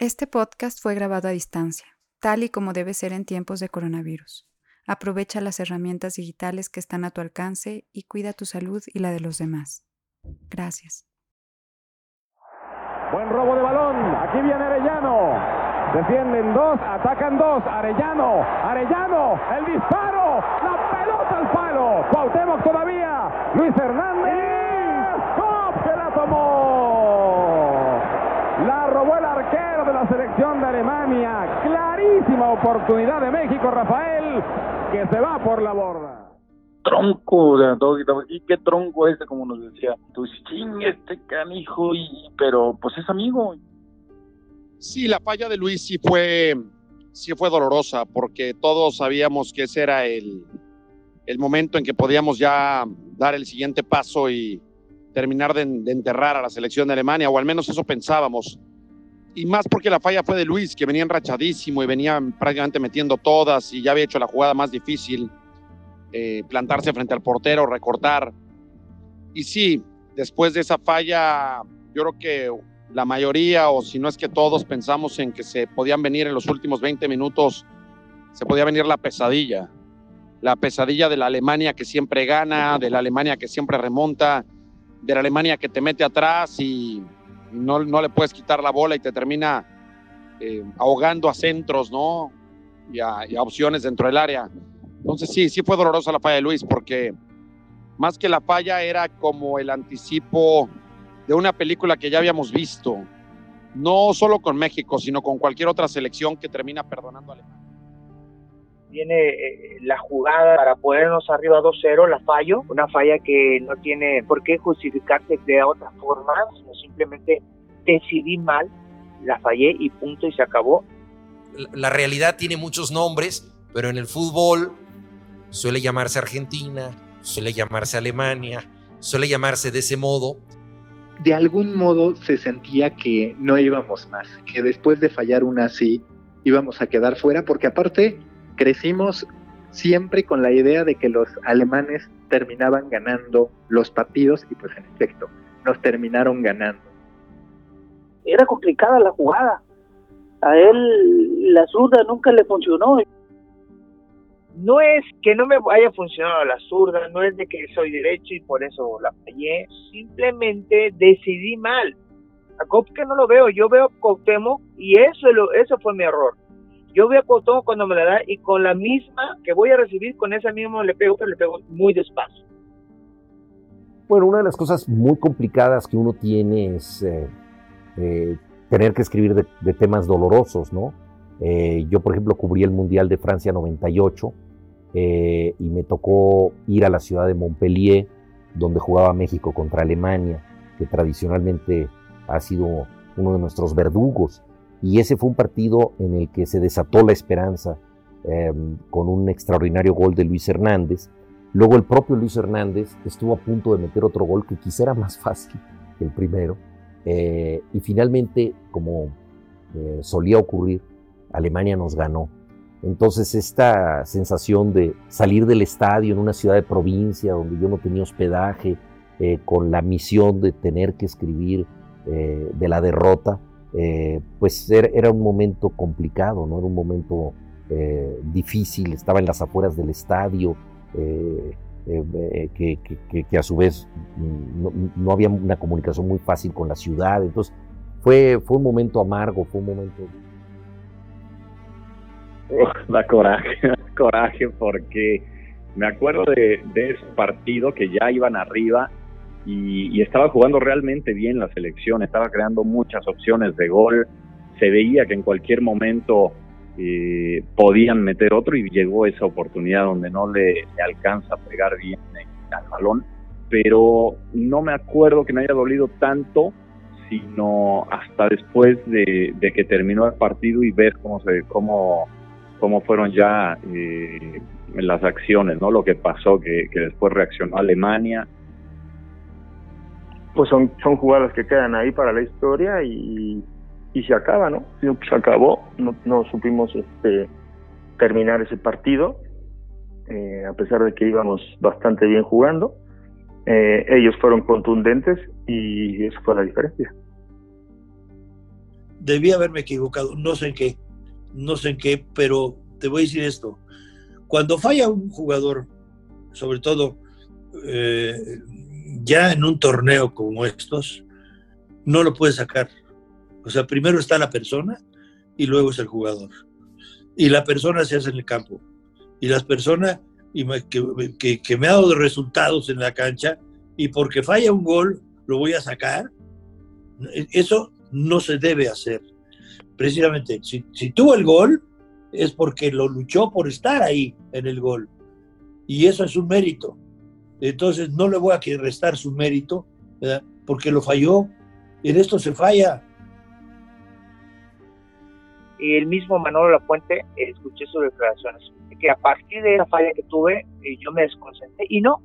Este podcast fue grabado a distancia, tal y como debe ser en tiempos de coronavirus. Aprovecha las herramientas digitales que están a tu alcance y cuida tu salud y la de los demás. Gracias. Buen robo de balón. Aquí viene Arellano. Defienden dos, atacan dos. Arellano, Arellano, el disparo, la pelota al palo. Cuauhtémoc todavía. Luis Hernández. ¡Cop se la tomó! La robó el arquero de la selección de Alemania. Clarísima oportunidad de México, Rafael, que se va por la borda tronco, de todo, y qué tronco este, como nos decía. Tú ching, este canijo, y, pero pues es amigo. Sí, la falla de Luis sí fue, sí fue dolorosa, porque todos sabíamos que ese era el, el momento en que podíamos ya dar el siguiente paso y terminar de, de enterrar a la selección de Alemania, o al menos eso pensábamos. Y más porque la falla fue de Luis, que venía enrachadísimo y venía prácticamente metiendo todas y ya había hecho la jugada más difícil eh, plantarse frente al portero, recortar. Y sí, después de esa falla, yo creo que la mayoría, o si no es que todos, pensamos en que se podían venir en los últimos 20 minutos, se podía venir la pesadilla. La pesadilla de la Alemania que siempre gana, de la Alemania que siempre remonta, de la Alemania que te mete atrás y no, no le puedes quitar la bola y te termina eh, ahogando a centros, ¿no? y a opciones dentro del área. Entonces sí, sí fue dolorosa la falla de Luis porque más que la falla era como el anticipo de una película que ya habíamos visto, no solo con México, sino con cualquier otra selección que termina perdonando a Alemania. Viene eh, la jugada para ponernos arriba 2-0, la fallo, una falla que no tiene por qué justificarse de otra forma, sino simplemente decidí mal, la fallé y punto y se acabó. La realidad tiene muchos nombres, pero en el fútbol suele llamarse Argentina, suele llamarse Alemania, suele llamarse de ese modo. De algún modo se sentía que no íbamos más, que después de fallar una así íbamos a quedar fuera, porque aparte crecimos siempre con la idea de que los alemanes terminaban ganando los partidos y pues en efecto nos terminaron ganando. Era complicada la jugada. A él la zurda nunca le funcionó no es que no me haya funcionado la zurda, no es de que soy derecho y por eso la fallé, simplemente decidí mal. A que no lo veo, yo veo a Cuauhtémoc y eso, eso fue mi error. Yo veo a Cuauhtémoc cuando me la da y con la misma que voy a recibir, con esa misma le pego, pero le pego muy despacio. Bueno, una de las cosas muy complicadas que uno tiene es eh, eh, tener que escribir de, temas dolorosos, ¿no? Eh, yo, por ejemplo, cubrí el Mundial de Francia 98 eh, y me tocó ir a la ciudad de Montpellier, donde jugaba México contra Alemania, que tradicionalmente ha sido uno de nuestros verdugos. Y ese fue un partido en el que se desató la esperanza em, con un extraordinario gol de Luis Hernández. Luego el propio Luis Hernández estuvo a punto de meter otro gol que quizá era más fácil que el primero. Eh, y finalmente, como eh, solía ocurrir, Alemania nos ganó entonces esta sensación de salir del estadio en una ciudad de provincia donde yo no tenía hospedaje, eh, con la misión de tener que escribir de la derrota, eh, pues era, un momento complicado, ¿no? era un momento difícil, estaba en las afueras del estadio, que, a su vez mm, no, había una comunicación muy fácil con la ciudad, entonces fue, fue un momento amargo, fue un momento da coraje, da coraje porque me acuerdo de, ese partido que ya iban arriba y, estaba jugando realmente bien la selección, estaba creando muchas opciones de gol, se veía que en cualquier momento eh, podían meter otro y llegó esa oportunidad donde no le, alcanza a pegar bien al balón, pero no me acuerdo que me haya dolido tanto sino hasta después de, que terminó el partido y ver cómo se cómo cómo fueron ya eh, las acciones, ¿no? Lo que pasó, que, después reaccionó Alemania. Pues son, son jugadas que quedan ahí para la historia y, y se acaba, ¿no? Se acabó, no, no supimos este, terminar ese partido, eh, a pesar de que íbamos bastante bien jugando. Eh, ellos fueron contundentes y eso fue la diferencia. debí haberme equivocado, no sé en qué, no sé en qué, pero te voy a decir esto. Cuando falla un jugador, sobre todo eh, ya en un torneo como estos, no lo puedes sacar. O sea, primero está la persona y luego es el jugador. Y la persona se hace en el campo. Y las personas que, que, me ha dado resultados en la cancha y porque falla un gol, lo voy a sacar. Eso no se debe hacer. Precisamente, si, si tuvo el gol, es porque lo luchó por estar ahí en el gol. Y eso es un mérito. Entonces no le voy a restar su mérito, porque lo falló. En esto se falla. Y el mismo Manolo Lapuente, escuché sus declaraciones, que a partir de esa falla que tuve, eh, yo me desconcentré. Y no,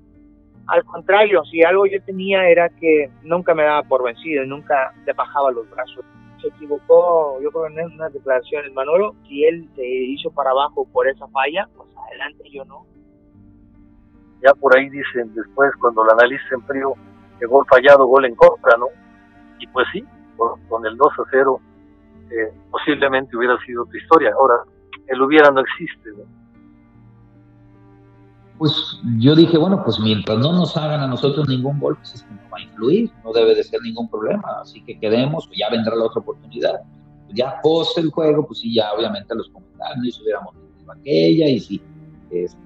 al contrario, si algo yo tenía era que nunca me daba por vencido, nunca le bajaba los brazos. Se equivocó, yo creo, en unas declaraciones. Manolo, si él se hizo para abajo por esa falla, pues adelante, yo no ya por ahí dicen después cuando lo analiza en frío que gol fallado, gol en contra, ¿no? Y pues sí, con el 2 a 0 eh, posiblemente hubiera sido otra historia. Ahora, el hubiera no existe, ¿no? Pues yo dije, bueno, pues mientras no nos hagan a nosotros ningún gol, pues es que no va a influir, no debe de ser ningún problema, así que quedemos, pues ya vendrá la otra oportunidad. Ya post el juego, pues sí, ya obviamente los comentarios, hubiéramos tenido aquella, y si este,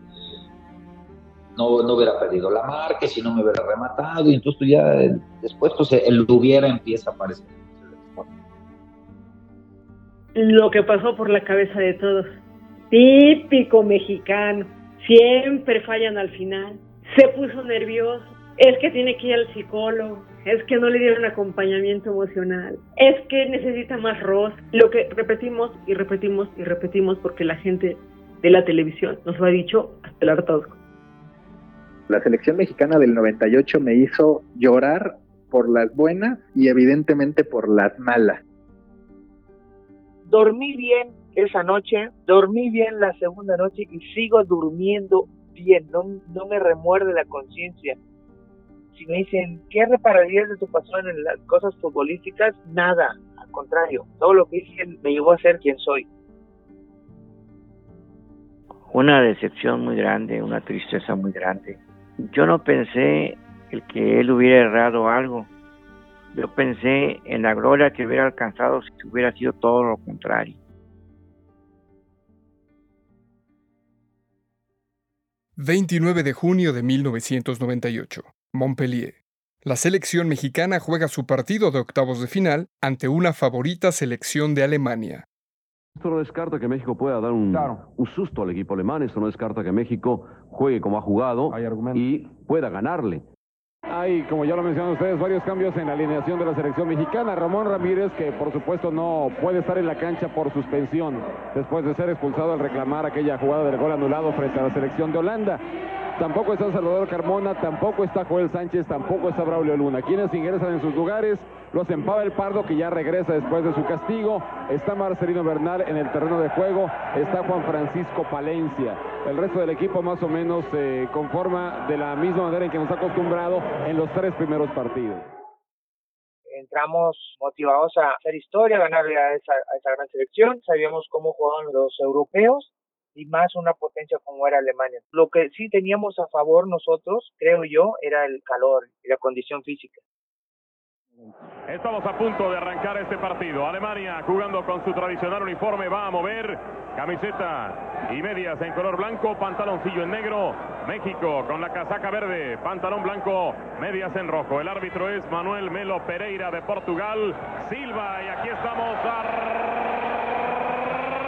no, no hubiera perdido la marca, si no me hubiera rematado, y entonces pues, ya después pues el hubiera empieza a aparecer. Lo que pasó por la cabeza de todos. Típico mexicano. Siempre fallan al final. Se puso nervioso. Es que tiene que ir al psicólogo. Es que no le dieron acompañamiento emocional. Es que necesita más rostro. Lo que repetimos y repetimos y repetimos porque la gente de la televisión nos lo ha dicho hasta el hartazgo. La selección mexicana del 98 me hizo llorar por las buenas y evidentemente por las malas. Dormí bien esa noche, dormí bien la segunda noche y sigo durmiendo bien, no, no me remuerde la conciencia. Si me dicen, ¿qué repararías de tu pasión en las cosas futbolísticas? Nada, al contrario, todo lo que hice me llevó a ser quien soy. Una decepción muy grande, una tristeza muy grande yo no pensé el que él hubiera errado algo. Yo pensé en la gloria que hubiera alcanzado si hubiera sido todo lo contrario. ...29 de junio de 1998... Montpellier. La selección mexicana juega su partido de octavos de final... ...ante una favorita selección de Alemania. Esto no descarta que México pueda dar un, un, susto al equipo alemán, esto no descarta que México juegue como ha jugado y pueda ganarle. Hay, como ya lo mencionaron ustedes, varios cambios en la alineación de la selección mexicana. Ramón Ramírez, que por supuesto no puede estar en la cancha por suspensión después de ser expulsado al reclamar aquella jugada del gol anulado frente a la selección de Holanda. Tampoco está Salvador Carmona, tampoco está Joel Sánchez, tampoco está Braulio Luna. Quienes ingresan en sus lugares, los empaba el Pardo, que ya regresa después de su castigo. Está Marcelino Bernal en el terreno de juego. Está Juan Francisco Palencia. El resto del equipo más o menos se conforma de la misma manera en que nos ha acostumbrado en los tres primeros partidos entramos motivados a hacer historia, ganarle a esa, a esa gran selección. Sabíamos cómo jugaban los europeos y más una potencia como era Alemania. Lo que sí teníamos a favor nosotros, creo yo, era el calor y la condición física. Estamos a punto de arrancar este partido. Alemania jugando con su tradicional uniforme va a mover camiseta y medias en color blanco, pantaloncillo en negro. México con la casaca verde, pantalón blanco, medias en rojo. El árbitro es Manuel Melo Pereira de Portugal. Silva y aquí estamos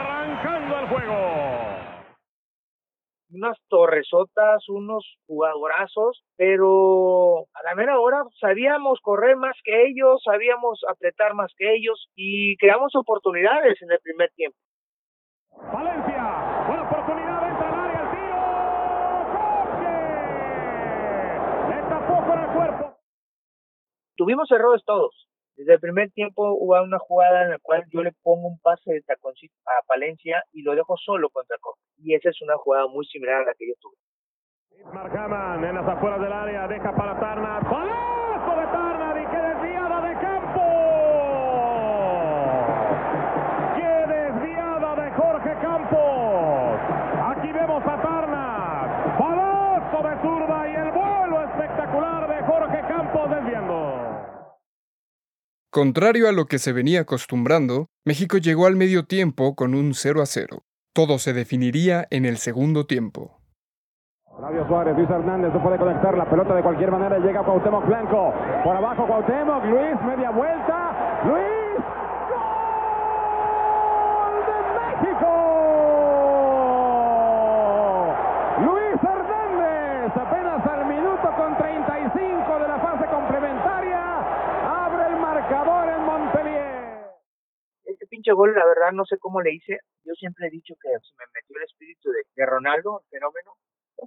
arrancando el juego unas torresotas, unos jugadorazos, pero a la mera hora sabíamos correr más que ellos, sabíamos apretar más que ellos y creamos oportunidades en el primer tiempo. Valencia, buena oportunidad, entra al área, el tiro, Le tapó con el cuerpo. Tuvimos errores todos, desde el primer tiempo hubo una jugada en la cual yo le pongo un pase de taconcito a Palencia y lo dejo solo contra Costa. Y esa es una jugada muy similar a la que yo tuve. Marjaman en las afueras del área, deja para Tarna. ¡Golazo de Tarna! ¡Y qué desviada de campo! ¡Qué desviada de Jorge Campos! Contrario a lo que se venía acostumbrando, México llegó al medio tiempo con un 0 a 0. Todo se definiría en el segundo tiempo. Flavio Suárez, Luis Hernández no puede conectar la pelota de cualquier manera. Llega Cuauhtémoc Blanco. Por abajo Cuauhtémoc. Luis, media vuelta. Luis. ¡Gol de México! Luis Hernández, apenas al minuto con 35 de la fase complementaria, abre el marcador en Montpellier. Este gol, la verdad, no sé cómo le hice. Yo siempre he dicho que se me metió el espíritu de, de Ronaldo, fenómeno.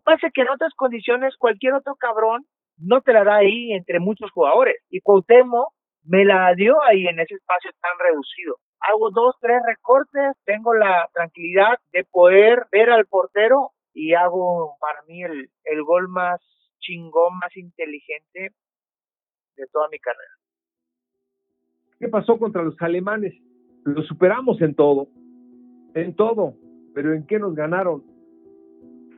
Pasa es que en otras condiciones cualquier otro cabrón no te la da ahí entre muchos jugadores. Y Cuauhtémoc me la dio ahí en ese espacio tan reducido. Hago dos, tres recortes, tengo la tranquilidad de poder ver al portero y hago para mí el, el gol más chingón, más inteligente de toda mi carrera. ¿Qué pasó contra los alemanes? Lo superamos en todo, en todo, pero ¿en qué nos ganaron?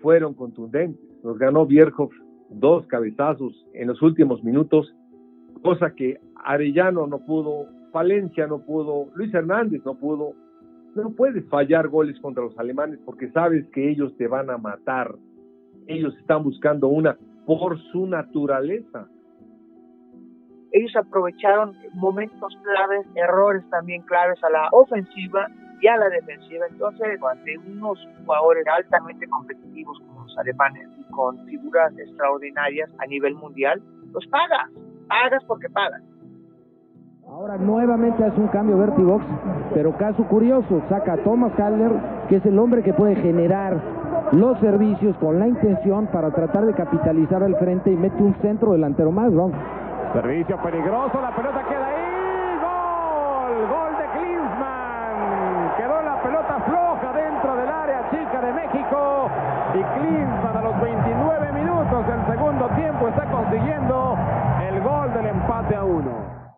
Fueron contundentes. Nos ganó Bierhoff dos cabezazos en los últimos minutos, cosa que Arellano no pudo, Palencia no pudo, Luis Hernández no pudo. No puedes fallar goles contra los alemanes porque sabes que ellos te van a matar. Ellos están buscando una por su naturaleza. Ellos aprovecharon momentos claves, errores también claves a la ofensiva y a la defensiva. Entonces, ante unos jugadores altamente competitivos como los alemanes y con figuras extraordinarias a nivel mundial, los pagas, pagas porque pagas. Ahora nuevamente hace un cambio Vertibox, pero caso curioso, saca a Thomas Haller, que es el hombre que puede generar los servicios con la intención para tratar de capitalizar al frente y mete un centro delantero más, ¿no? Servicio peligroso, la pelota queda ahí, gol, gol de Klinsmann. Quedó la pelota floja dentro del área chica de México y Klinsmann a los 29 minutos del segundo tiempo está consiguiendo el gol del empate a uno.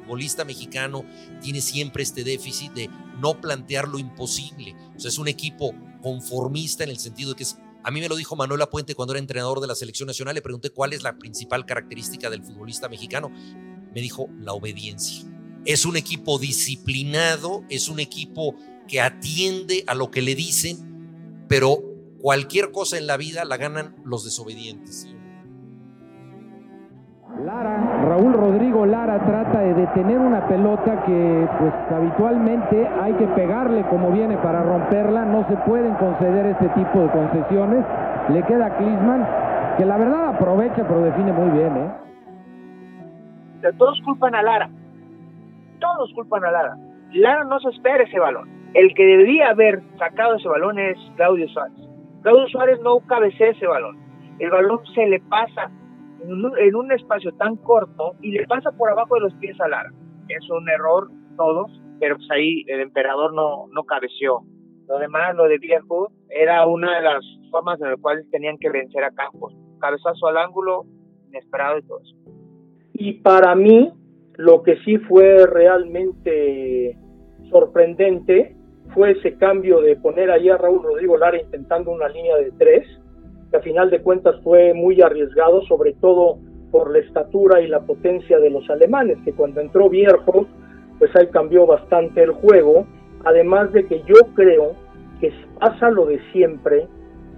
Futbolista mexicano tiene siempre este déficit de no plantear lo imposible. O sea, es un equipo conformista en el sentido de que es a mí me lo dijo Manuel Apuente cuando era entrenador de la selección nacional. Le pregunté cuál es la principal característica del futbolista mexicano. Me dijo la obediencia. Es un equipo disciplinado, es un equipo que atiende a lo que le dicen, pero cualquier cosa en la vida la ganan los desobedientes. Lara, Raúl Rodrigo Lara trata de detener una pelota que pues habitualmente hay que pegarle como viene para romperla, no se pueden conceder este tipo de concesiones. Le queda a que la verdad aprovecha pero define muy bien, ¿eh? Todos culpan a Lara. Todos culpan a Lara. Lara no se espera ese balón. El que debería haber sacado ese balón es Claudio Suárez. Claudio Suárez no cabecea ese balón. El balón se le pasa en un, espacio tan corto y le pasa por abajo de los pies a Lara. Es un error todos, pero pues ahí el emperador no, no cabeció. Lo demás, lo de Viejo, era una de las formas en las cuales tenían que vencer a Campos. Cabezazo al ángulo, inesperado y todo eso. Y para mí, lo que sí fue realmente sorprendente fue ese cambio de poner ahí a Raúl Rodrigo Lara intentando una línea de tres que a final de cuentas fue muy arriesgado, sobre todo por la estatura y la potencia de los alemanes, que cuando entró Vierjo, pues ahí cambió bastante el juego, además de que yo creo que pasa lo de siempre,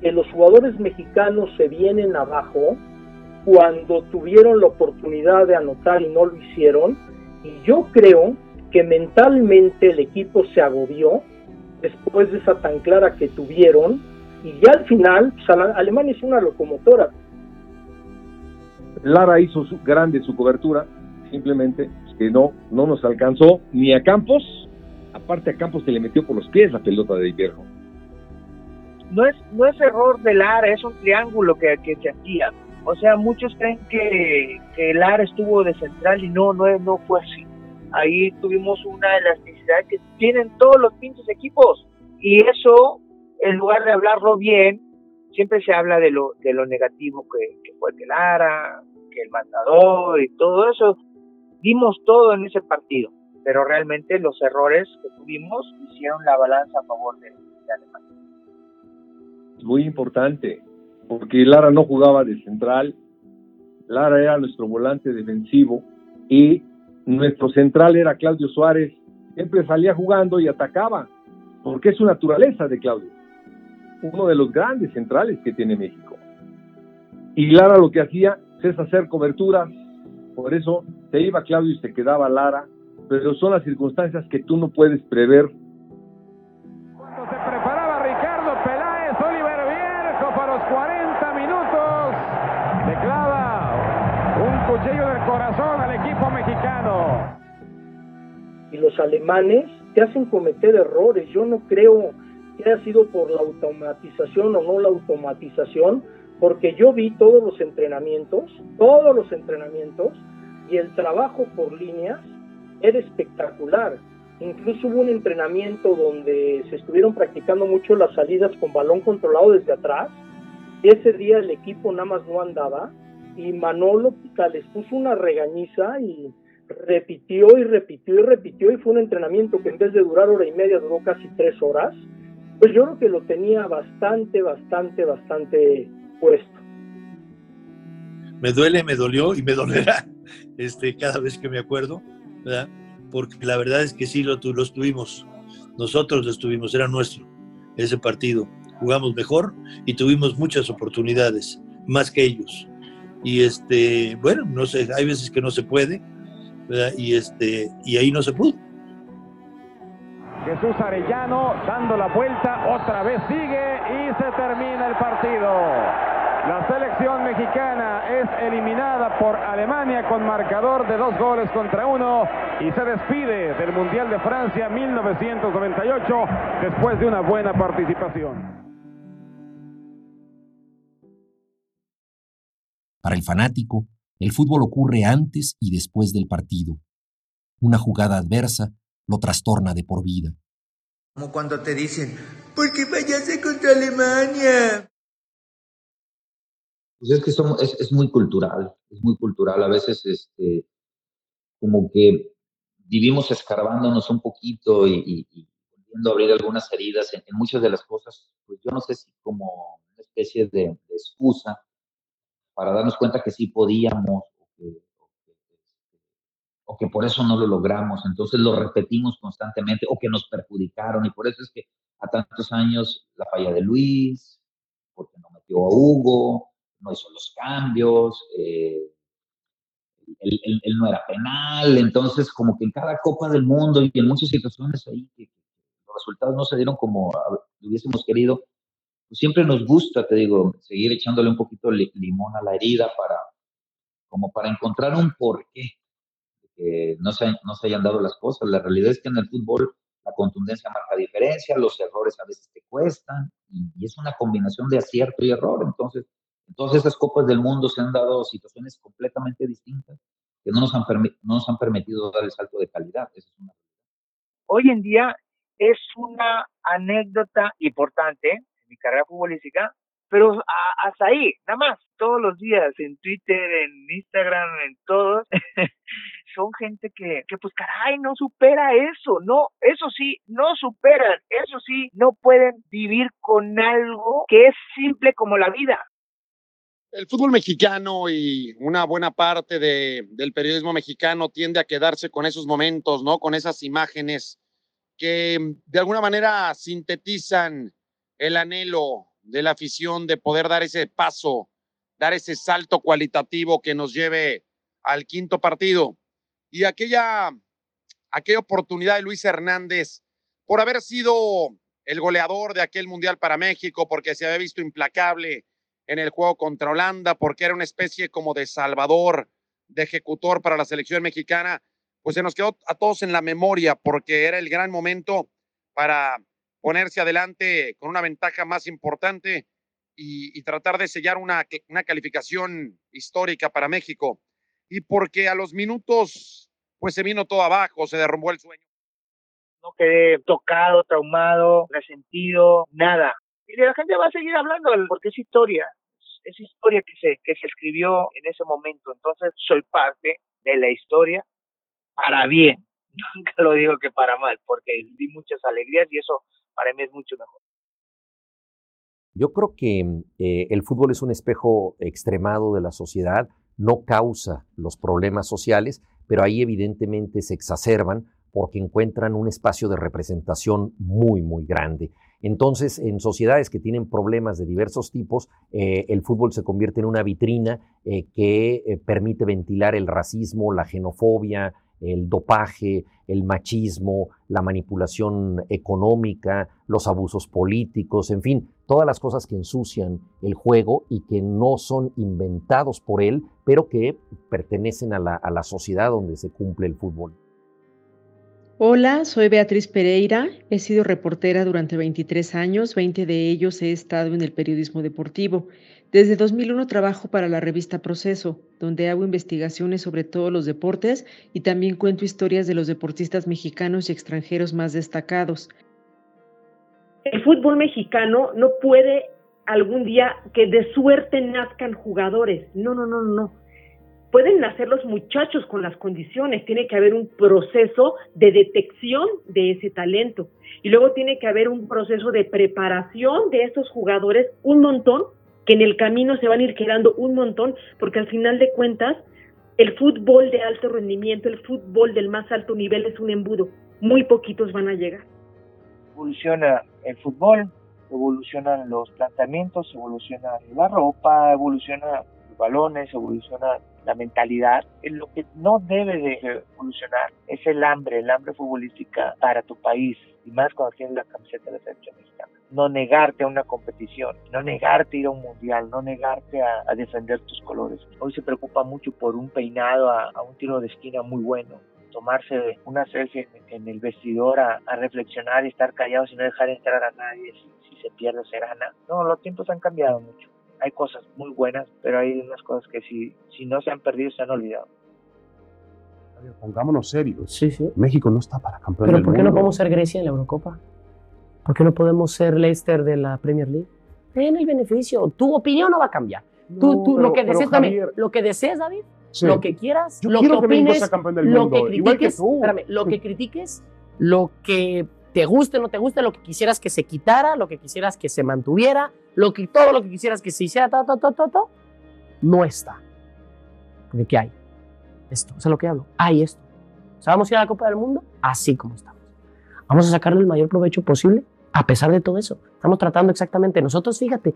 que los jugadores mexicanos se vienen abajo cuando tuvieron la oportunidad de anotar y no lo hicieron, y yo creo que mentalmente el equipo se agobió después de esa tan clara que tuvieron, y ya al final, pues, Alemania es una locomotora. Lara hizo su, grande su cobertura, simplemente que no, no nos alcanzó ni a Campos, aparte a Campos se le metió por los pies la pelota de invierno. No es, no es error de Lara, es un triángulo que, que se hacía. O sea, muchos creen que, que Lara estuvo de central y no, no, no fue así. Ahí tuvimos una elasticidad que tienen todos los pinches equipos. Y eso en lugar de hablarlo bien, siempre se habla de lo, de lo negativo que, fue que Lara, que el matador y todo eso. Dimos todo en ese partido, pero realmente los errores que tuvimos hicieron la balanza a favor de, de Alemania. Muy importante, porque Lara no jugaba de central, Lara era nuestro volante defensivo y nuestro central era Claudio Suárez. Siempre salía jugando y atacaba, porque es su naturaleza de Claudio. Uno de los grandes centrales que tiene México. Y Lara lo que hacía es hacer coberturas, por eso se iba Claudio y se quedaba Lara, pero son las circunstancias que tú no puedes prever y los alemanes te hacen cometer errores. Yo no creo que haya sido por la automatización o no la automatización, porque yo vi todos los entrenamientos, todos los entrenamientos, y el trabajo por líneas era espectacular. Incluso hubo un entrenamiento donde se estuvieron practicando mucho las salidas con balón controlado desde atrás. Y ese día el equipo nada más no andaba y Manolo les puso una regañiza y repitió y repitió y repitió y fue un entrenamiento que en vez de durar hora y media duró casi tres horas, pues yo creo que lo tenía bastante, bastante, bastante puesto. Me duele, me dolió y me dolerá este, cada vez que me acuerdo, ¿verdad? Porque la verdad es que sí lo, lo tuvimos, nosotros lo estuvimos, era nuestro ese partido. Jugamos mejor y tuvimos muchas oportunidades, más que ellos. Y este, bueno, no sé, hay veces que no se puede, y este y ahí no se pudo. Jesús Arellano dando la vuelta, otra vez sigue y se termina el partido. La selección mexicana es eliminada por Alemania con marcador de dos goles contra uno y se despide del Mundial de Francia 1998 después de una buena participación. Para el fanático, el fútbol ocurre antes y después del partido. Una jugada adversa lo trastorna de por vida. Como cuando te dicen, ¿por qué fallaste contra Alemania? Pues es que es, es, muy cultural, es muy cultural. A veces, este, como que vivimos escarbándonos un poquito y, y, a abrir algunas heridas en, muchas de las cosas, pues yo no sé si como una especie de, de excusa para darnos cuenta que sí podíamos o que, por eso no lo logramos. Entonces lo repetimos constantemente o que nos perjudicaron y por eso es que a tantos años la falla de Luis, porque no metió a Hugo, no hizo los cambios, eh, él, no era penal, entonces como que en cada Copa del Mundo y en muchas situaciones ahí que, los resultados no se dieron como hubiésemos querido, pues, siempre nos gusta, te digo, seguir echándole un poquito de limón a la herida para, como para encontrar un porqué no se, no se hayan dado las cosas. La realidad es que en el fútbol la contundencia marca diferencia, los errores a veces te cuestan y, es una combinación de acierto y error. Entonces, en todas esas copas del mundo se han dado situaciones completamente distintas que no nos han, no nos han permitido dar el salto de calidad. Hoy en día es una anécdota importante mi carrera futbolística, pero hasta ahí, nada más, todos los días, en Twitter, en Instagram, en todos, son gente que, que pues caray, no supera eso, no, eso sí, no superan, eso sí, no pueden vivir con algo que es simple como la vida. El fútbol mexicano y una buena parte de, del periodismo mexicano tiende a quedarse con esos momentos, ¿no? Con esas imágenes que de alguna manera sintetizan el anhelo de la afición de poder dar ese paso, dar ese salto cualitativo que nos lleve al quinto partido. Y aquella, aquella oportunidad de Luis Hernández por haber sido el goleador de aquel Mundial para México, porque se había visto implacable en el juego contra Holanda, porque era una especie como de salvador, de ejecutor para la selección mexicana, pues se nos quedó a todos en la memoria, porque era el gran momento para ponerse adelante con una ventaja más importante y, tratar de sellar una, una calificación histórica para México. Y porque a los minutos, pues se vino todo abajo, se derrumbó el sueño. No quedé tocado, traumado, resentido, nada. Y la gente va a seguir hablando porque es historia, es historia que se, que se escribió en ese momento. Entonces soy parte de la historia para bien. Nunca lo digo que para mal, porque vi muchas alegrías y eso para mí es mucho mejor. Yo creo que eh, el fútbol es un espejo extremado de la sociedad, no causa los problemas sociales, pero ahí evidentemente se exacerban porque encuentran un espacio de representación muy, muy grande. Entonces, en sociedades que tienen problemas de diversos tipos, eh, el fútbol se convierte en una vitrina eh, que eh, permite ventilar el racismo, la xenofobia, el dopaje, el machismo, la manipulación económica, los abusos políticos, en fin, todas las cosas que ensucian el juego y que no son inventados por él, pero que pertenecen a la, sociedad donde se cumple el fútbol. Hola, soy Beatriz Pereira. He sido reportera durante 23 años, 20 de ellos he estado en el periodismo deportivo. Desde 2001 trabajo para la revista Proceso, donde hago investigaciones sobre todos los deportes y también cuento historias de los deportistas mexicanos y extranjeros más destacados. El fútbol mexicano no puede algún día que de suerte nazcan jugadores. No, no, no, no pueden nacer los muchachos con las condiciones, tiene que haber un proceso de detección de ese talento y luego tiene que haber un proceso de preparación de esos jugadores, un montón, que en el camino se van a ir quedando un montón, porque al final de cuentas el fútbol de alto rendimiento, el fútbol del más alto nivel es un embudo, muy poquitos van a llegar. Evoluciona el fútbol, evolucionan los planteamientos, evoluciona la ropa, evoluciona balones, evoluciona la mentalidad, lo que no debe de evolucionar es el hambre, el hambre futbolística para tu país, y más cuando tienes la camiseta de la selección mexicana. No negarte a una competición, no negarte a ir a un mundial, no negarte a, defender tus colores. Hoy se preocupa mucho por un peinado a, un tiro de esquina muy bueno, tomarse una selfie en, el vestidor a, reflexionar y estar callados y no dejar entrar a nadie si, si se pierde se gana. No, los tiempos han cambiado mucho hay cosas muy buenas, pero hay unas cosas que si, si no se han perdido, se han olvidado. Pongámonos serios. Sí, sí. México no está para campeón ¿Pero del por qué mundo. no podemos ser Grecia en la Eurocopa? ¿Por qué no podemos ser Leicester de la Premier League? Ten el beneficio. Tu opinión no va a cambiar. tú, tú, pero- lo, que pero, desees, también, lo que desees, David, Sí. lo que quieras, Yo lo que opines, sea campeón del lo mundo, que igual que critiques, tú. espérame, lo que critiques, lo que te guste, no te guste, lo que quisieras que se quitara, lo que quisieras que se mantuviera, lo que todo lo que quisieras que se hiciera, ta, ta, ta, ta, no está. Porque ¿qué hay? Esto, es lo que hablo. Hay esto. O sea, vamos a ir a la Copa del Mundo así como estamos. Vamos a sacarle el mayor provecho posible a pesar de todo eso. Estamos tratando exactamente, nosotros fíjate,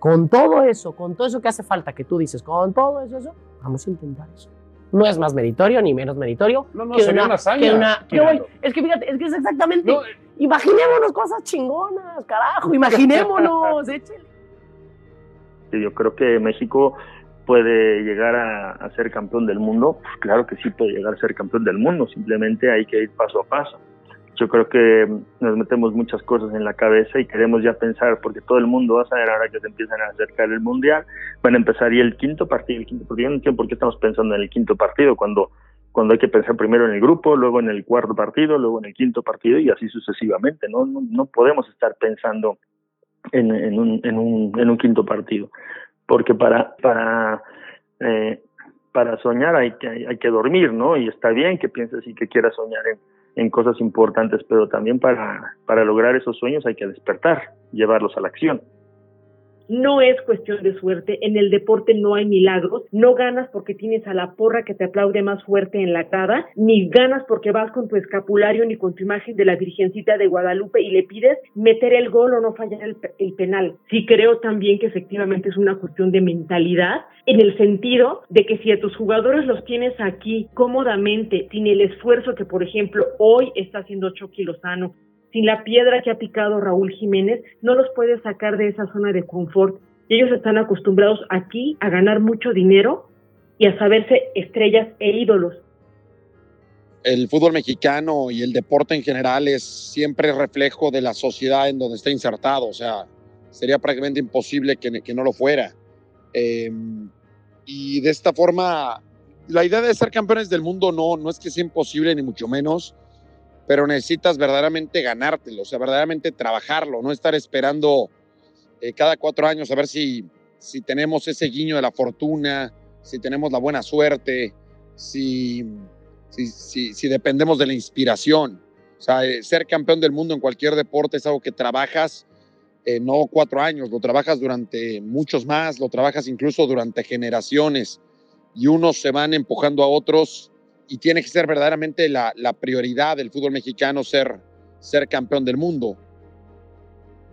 con todo eso, con todo eso que hace falta, que tú dices, con todo eso, eso, vamos a intentar eso. No es más meritorio ni menos meritorio no, que, sería una, una hazaña, que una- que voy- Es que fíjate, es que es exactamente. imaginémonos cosas chingonas, carajo, imaginémonos, échale. yo creo que México puede llegar a, a ser campeón del mundo, pues claro que sí puede llegar a ser campeón del mundo, simplemente hay que ir paso a paso. Yo creo que nos metemos muchas cosas en la cabeza y queremos ya pensar, porque todo el mundo va a saber ahora que se empiezan a acercar el Mundial, van a empezar y el quinto partido, el quinto partido, no entiendo por qué estamos pensando en el quinto partido cuando cuando hay que pensar primero en el grupo, luego en el cuarto partido, luego en el quinto partido y así sucesivamente. No, no, no podemos estar pensando en, en, un, en, un, en un quinto partido, porque para, para, eh, para soñar hay que, hay que dormir, ¿no? Y está bien que pienses y que quieras soñar en, en cosas importantes, pero también para, para lograr esos sueños hay que despertar, llevarlos a la acción. No es cuestión de suerte, en el deporte no hay milagros, no ganas porque tienes a la porra que te aplaude más fuerte en la cara, ni ganas porque vas con tu escapulario ni con tu imagen de la Virgencita de Guadalupe y le pides meter el gol o no fallar el, el penal. Sí creo también que efectivamente es una cuestión de mentalidad, en el sentido de que si a tus jugadores los tienes aquí cómodamente, sin el esfuerzo que por ejemplo hoy está haciendo Chucky Lozano, sin la piedra que ha picado Raúl Jiménez, no los puedes sacar de esa zona de confort. Y ellos están acostumbrados aquí a ganar mucho dinero y a saberse estrellas e ídolos. El fútbol mexicano y el deporte en general es siempre reflejo de la sociedad en donde está insertado. O sea, sería prácticamente imposible que, no lo fuera. Eh, y de esta forma, la idea de ser campeones del mundo no, no es que sea imposible, ni mucho menos pero necesitas verdaderamente ganártelo, o sea, verdaderamente trabajarlo, no estar esperando eh, cada cuatro años a ver si, si tenemos ese guiño de la fortuna, si tenemos la buena suerte, si, si, si, dependemos de la inspiración. O sea, eh, ser campeón del mundo en cualquier deporte es algo que trabajas eh, no cuatro años, lo trabajas durante muchos más, lo trabajas incluso durante generaciones. y unos se van empujando a otros y tiene que ser verdaderamente la, la prioridad del fútbol mexicano ser, ser campeón del mundo.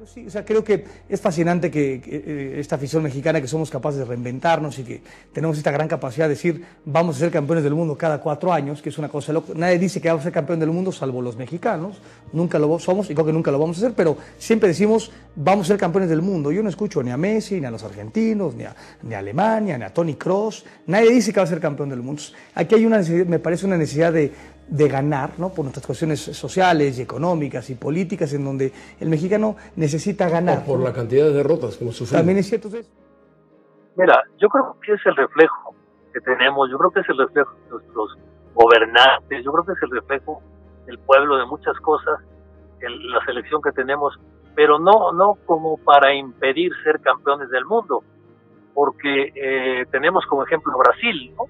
Sí, o sea, creo que es fascinante que, eh, esta afición mexicana, que somos capaces de reinventarnos y que tenemos esta gran capacidad de decir vamos a ser campeones del mundo cada cuatro años, que es una cosa loca. Nadie dice que vamos a ser campeón del mundo salvo los mexicanos. Nunca lo somos y creo que nunca lo vamos a hacer, pero siempre decimos vamos a ser campeones del mundo. Yo no escucho ni a Messi, ni a los argentinos, ni a, ni a Alemania, ni a Tony Cross. Nadie dice que va a ser campeón del mundo. Aquí hay una me parece una necesidad de, de ganar, ¿no? por nuestras cuestiones sociales y económicas y políticas, en donde el mexicano necesita ganar. O por ¿no? la cantidad de derrotas que hemos sufrido. También es cierto. Mira, yo creo que es el reflejo que tenemos, yo creo que es el reflejo de nuestros gobernantes, yo creo que es el reflejo del pueblo de muchas cosas, el, la selección que tenemos, pero no, no como para impedir ser campeones del mundo, porque eh, tenemos como ejemplo Brasil, ¿no?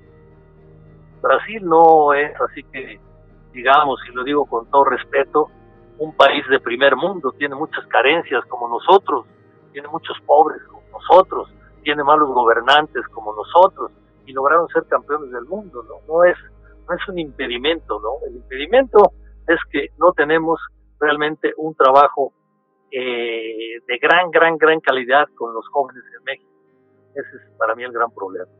Brasil no es así que, digamos, y lo digo con todo respeto, un país de primer mundo, tiene muchas carencias como nosotros, tiene muchos pobres como nosotros, tiene malos gobernantes como nosotros, y lograron ser campeones del mundo, ¿no? No es, no es un impedimento, ¿no? El impedimento es que no tenemos realmente un trabajo eh, de gran, gran, gran calidad con los jóvenes en México. Ese es para mí el gran problema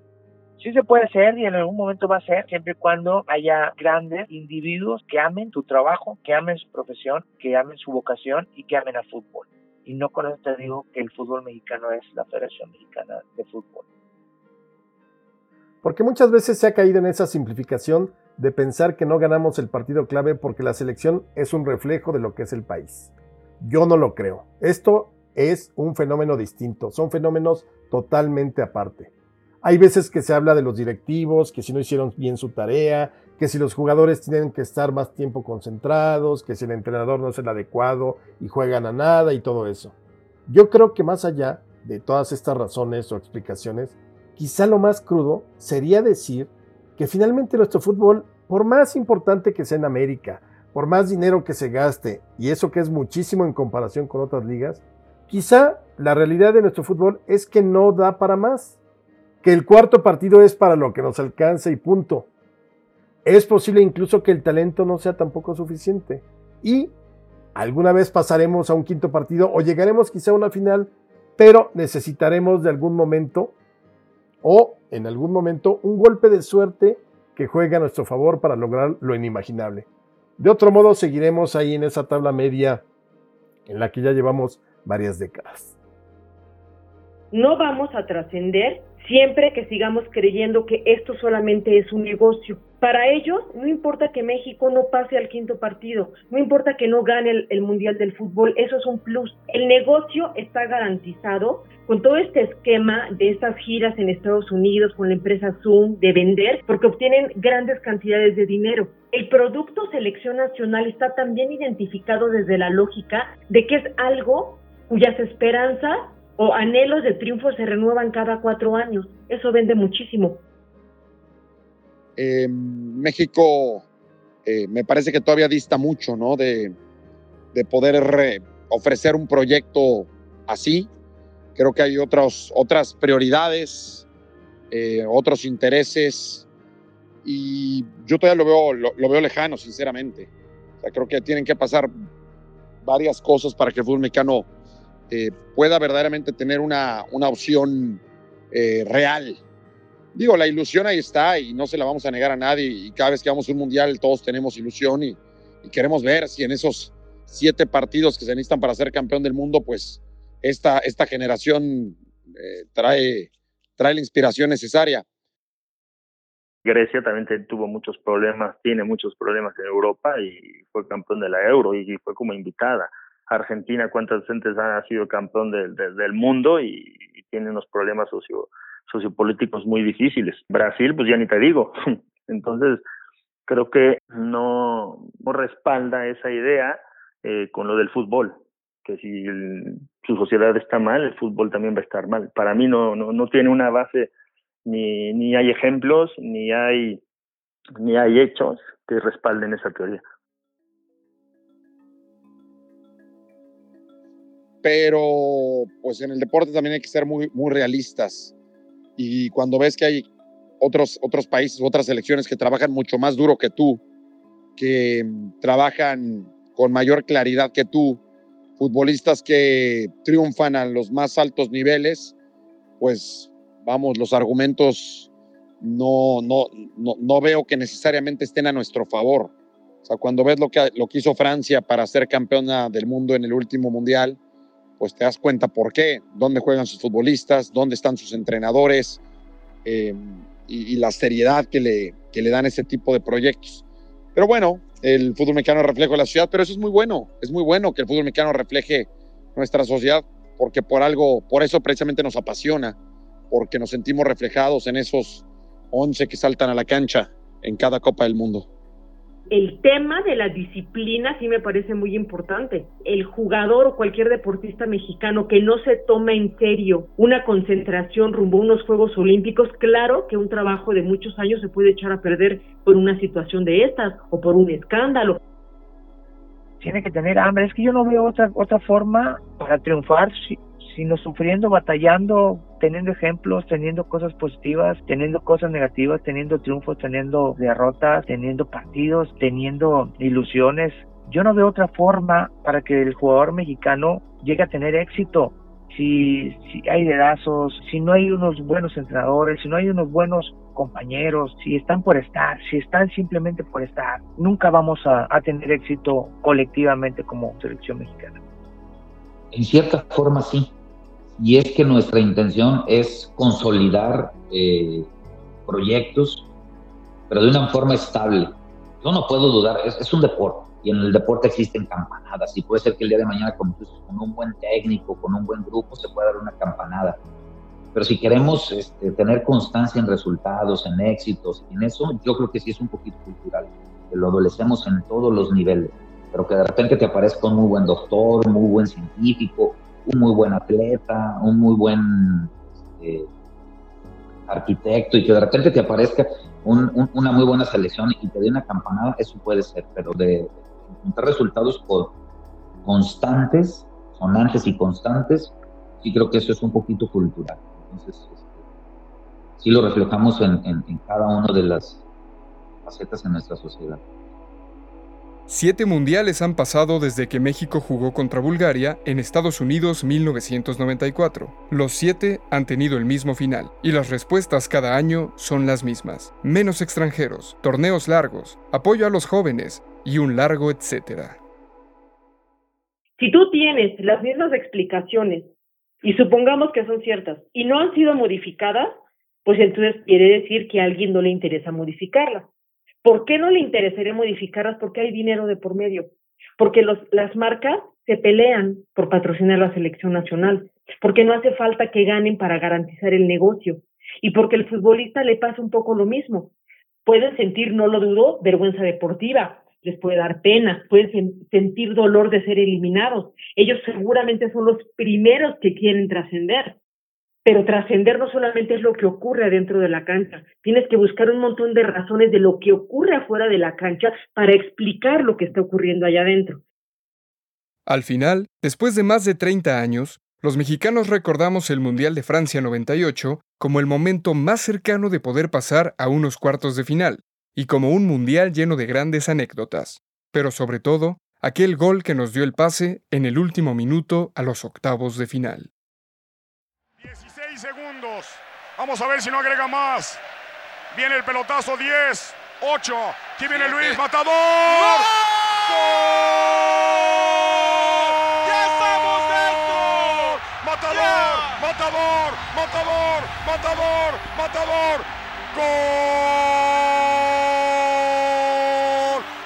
sí se puede hacer y en algún momento va a ser siempre y cuando haya grandes individuos que amen tu trabajo, que amen su profesión, que amen su vocación y que amen al fútbol. Y no con eso te digo que el fútbol mexicano es la Federación Mexicana de Fútbol. Porque muchas veces se ha caído en esa simplificación de pensar que no ganamos el partido clave porque la selección es un reflejo de lo que es el país. Yo no lo creo. Esto es un fenómeno distinto, son fenómenos totalmente aparte. Hay veces que se habla de los directivos, que si no hicieron bien su tarea, que si los jugadores tienen que estar más tiempo concentrados, que si el entrenador no es el adecuado y juegan a nada y todo eso. Yo creo que más allá de todas estas razones o explicaciones, quizá lo más crudo sería decir que finalmente nuestro fútbol, por más importante que sea en América, por más dinero que se gaste, y eso que es muchísimo en comparación con otras ligas, quizá la realidad de nuestro fútbol es que no da para más que el cuarto partido es para lo que nos alcanza y punto. Es posible incluso que el talento no sea tampoco suficiente. Y alguna vez pasaremos a un quinto partido o llegaremos quizá a una final, pero necesitaremos de algún momento o en algún momento un golpe de suerte que juegue a nuestro favor para lograr lo inimaginable. De otro modo, seguiremos ahí en esa tabla media en la que ya llevamos varias décadas. No vamos a trascender siempre que sigamos creyendo que esto solamente es un negocio. Para ellos, no importa que México no pase al quinto partido, no importa que no gane el, Mundial del Fútbol, eso es un plus. El negocio está garantizado con todo este esquema de estas giras en Estados Unidos con la empresa Zoom de vender, porque obtienen grandes cantidades de dinero. El producto selección nacional está también identificado desde la lógica de que es algo cuyas esperanzas o anhelos de triunfo se renuevan cada cuatro años. Eso vende muchísimo. Eh, México eh, me parece que todavía dista mucho, ¿no? De, de poder ofrecer un proyecto así. Creo que hay otros, otras prioridades, eh, otros intereses y yo todavía lo veo, lo, veo lejano, sinceramente. O sea, creo que tienen que pasar varias cosas para que el fútbol mexicano eh, pueda verdaderamente tener una, una opción eh, real. Digo, la ilusión ahí está y no se la vamos a negar a nadie y cada vez que vamos a un mundial todos tenemos ilusión y, queremos ver si en esos siete partidos que se necesitan para ser campeón del mundo, pues esta, esta generación eh, trae, trae la inspiración necesaria. Grecia también tuvo muchos problemas, tiene muchos problemas en Europa y fue campeón de la Euro y fue como invitada. Argentina, cuántas veces ha sido campeón de, de, del mundo y, tiene unos problemas socio, sociopolíticos muy difíciles. Brasil, pues ya ni te digo. Entonces, creo que no, respalda esa idea eh, con lo del fútbol, que si su sociedad está mal, el fútbol también va a estar mal. Para mí no, no, no tiene una base, ni, ni hay ejemplos, ni hay, ni hay hechos que respalden esa teoría. Pero pues en el deporte también hay que ser muy, muy realistas. Y cuando ves que hay otros, otros países, otras selecciones que trabajan mucho más duro que tú, que mm, trabajan con mayor claridad que tú, futbolistas que triunfan a los más altos niveles, pues vamos, los argumentos no, no, no, no veo que necesariamente estén a nuestro favor. O sea, cuando ves lo que, lo que hizo Francia para ser campeona del mundo en el último mundial, pues te das cuenta por qué, dónde juegan sus futbolistas, dónde están sus entrenadores eh, y, y, la seriedad que le, que le dan ese tipo de proyectos. Pero bueno, el fútbol mexicano refleja la ciudad, pero eso es muy bueno, es muy bueno que el fútbol mexicano refleje nuestra sociedad, porque por algo, por eso precisamente nos apasiona, porque nos sentimos reflejados en esos 11 que saltan a la cancha en cada Copa del Mundo. El tema de la disciplina sí me parece muy importante. El jugador o cualquier deportista mexicano que no se toma en serio una concentración rumbo a unos Juegos Olímpicos, claro que un trabajo de muchos años se puede echar a perder por una situación de estas o por un escándalo. Tiene que tener hambre. Es que yo no veo otra otra forma para triunfar sino sufriendo, batallando, teniendo ejemplos, teniendo cosas positivas, teniendo cosas negativas, teniendo triunfos, teniendo derrotas, teniendo partidos, teniendo ilusiones. Yo no veo otra forma para que el jugador mexicano llegue a tener éxito. Si, si hay dedazos, si no hay unos buenos entrenadores, si no hay unos buenos compañeros, si están por estar, si están simplemente por estar, nunca vamos a, a tener éxito colectivamente como selección mexicana. En cierta forma sí, y es que nuestra intención es consolidar eh, proyectos, pero de una forma estable. Yo no puedo dudar, es, un deporte, y en el deporte existen campanadas, y puede ser que el día de mañana con, con un buen técnico, con un buen grupo, se pueda dar una campanada. Pero si queremos este, tener constancia en resultados, en éxitos, en eso, yo creo que sí es un poquito cultural, que lo adolecemos en todos los niveles, pero que de repente te aparezca un muy buen doctor, muy buen científico, un muy buen atleta, un muy buen este, arquitecto y que de repente te aparezca un, un, una muy buena selección y te dé una campanada, eso puede ser, pero de encontrar resultados constantes, sonantes y constantes, sí creo que eso es un poquito cultural. Entonces, este, sí lo reflejamos en, en, en cada una de las facetas en nuestra sociedad. Siete mundiales han pasado desde que México jugó contra Bulgaria en Estados Unidos 1994. Los siete han tenido el mismo final, y las respuestas cada año son las mismas. Menos extranjeros, torneos largos, apoyo a los jóvenes y un largo etcétera. Si tú tienes las mismas explicaciones, y supongamos que son ciertas, y no han sido modificadas, pues entonces quiere decir que a alguien no le interesa modificarlas. ¿Por qué no le interesaría modificarlas? Porque hay dinero de por medio. Porque los, las marcas se pelean por patrocinar la selección nacional. Porque no hace falta que ganen para garantizar el negocio. Y porque el futbolista le pasa un poco lo mismo. Pueden sentir, no lo dudo, vergüenza deportiva. Les puede dar pena, pueden sen sentir dolor de ser eliminados. Ellos seguramente son los primeros que quieren trascender. Pero trascender no solamente es lo que ocurre adentro de la cancha, tienes que buscar un montón de razones de lo que ocurre afuera de la cancha para explicar lo que está ocurriendo allá adentro. Al final, después de más de 30 años, los mexicanos recordamos el Mundial de Francia 98 como el momento más cercano de poder pasar a unos cuartos de final, y como un Mundial lleno de grandes anécdotas, pero sobre todo, aquel gol que nos dio el pase en el último minuto a los octavos de final. Vamos a ver si no agrega más. Viene el pelotazo 10, 8. Aquí viene Luis Matador. ¡Gol! ¡Ya estamos dentro! Matador, yeah. Matador, Matador, Matador, Matador. ¡Gol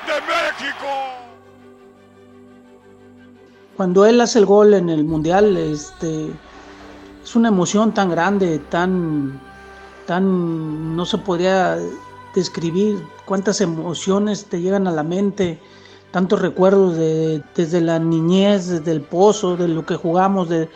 de México! Cuando él hace el gol en el Mundial, este es una emoción tan grande, tan, tan, no se podría describir cuántas emociones te llegan a la mente, tantos recuerdos de, desde la niñez, desde el pozo, de lo que jugamos, de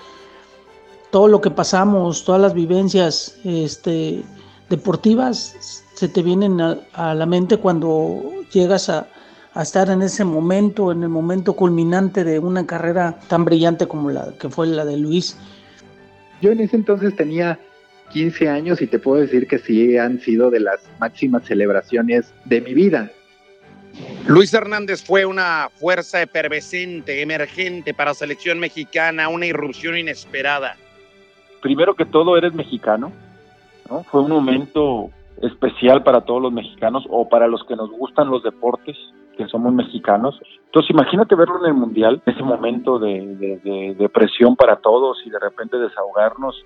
todo lo que pasamos, todas las vivencias este, deportivas, se te vienen a, la mente cuando llegas a estar en ese momento, en el momento culminante de una carrera tan brillante como la que fue la de Luis. Yo en ese entonces tenía 15 años y te puedo decir que sí han sido de las máximas celebraciones de mi vida. Luis Hernández fue una fuerza efervescente, emergente para selección mexicana, una irrupción inesperada. Primero que todo, eres mexicano, ¿no? Fue un momento especial para todos los mexicanos o para los que nos gustan los deportes, que somos mexicanos. Entonces imagínate verlo en el Mundial, ese momento de, de, de, presión para todos y de repente desahogarnos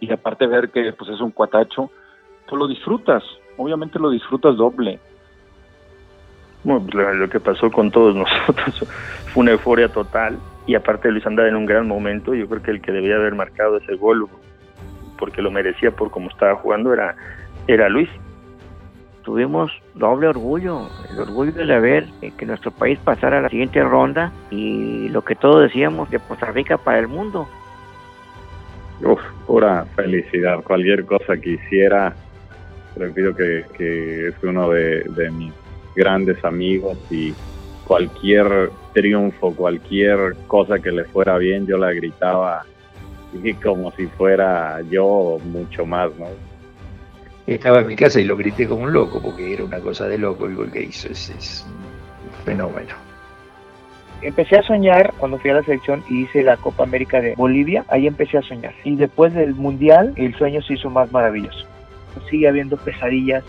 y aparte ver que pues es un cuatacho, tú lo disfrutas, obviamente lo disfrutas doble. Bueno, pues, lo que pasó con todos nosotros fue una euforia total y aparte Luis andaba en un gran momento, yo creo que el que debía haber marcado ese gol porque lo merecía por cómo estaba jugando era era Luis. Tuvimos doble orgullo, el orgullo de ver que nuestro país pasara a la siguiente ronda y lo que todos decíamos de Costa Rica para el mundo. Uf, pura felicidad. Cualquier cosa que hiciera, repito que, que es uno de, de mis grandes amigos y cualquier triunfo, cualquier cosa que le fuera bien, yo la gritaba y como si fuera yo mucho más, ¿no? Estaba en mi casa y lo grité como un loco, porque era una cosa de loco el que hizo, es, es un fenómeno. Empecé a soñar cuando fui a la selección y hice la Copa América de Bolivia, ahí empecé a soñar. Y después del Mundial, el sueño se hizo más maravilloso. Sigue habiendo pesadillas,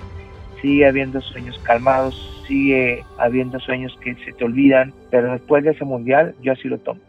sigue habiendo sueños calmados, sigue habiendo sueños que se te olvidan, pero después de ese Mundial yo así lo tomo.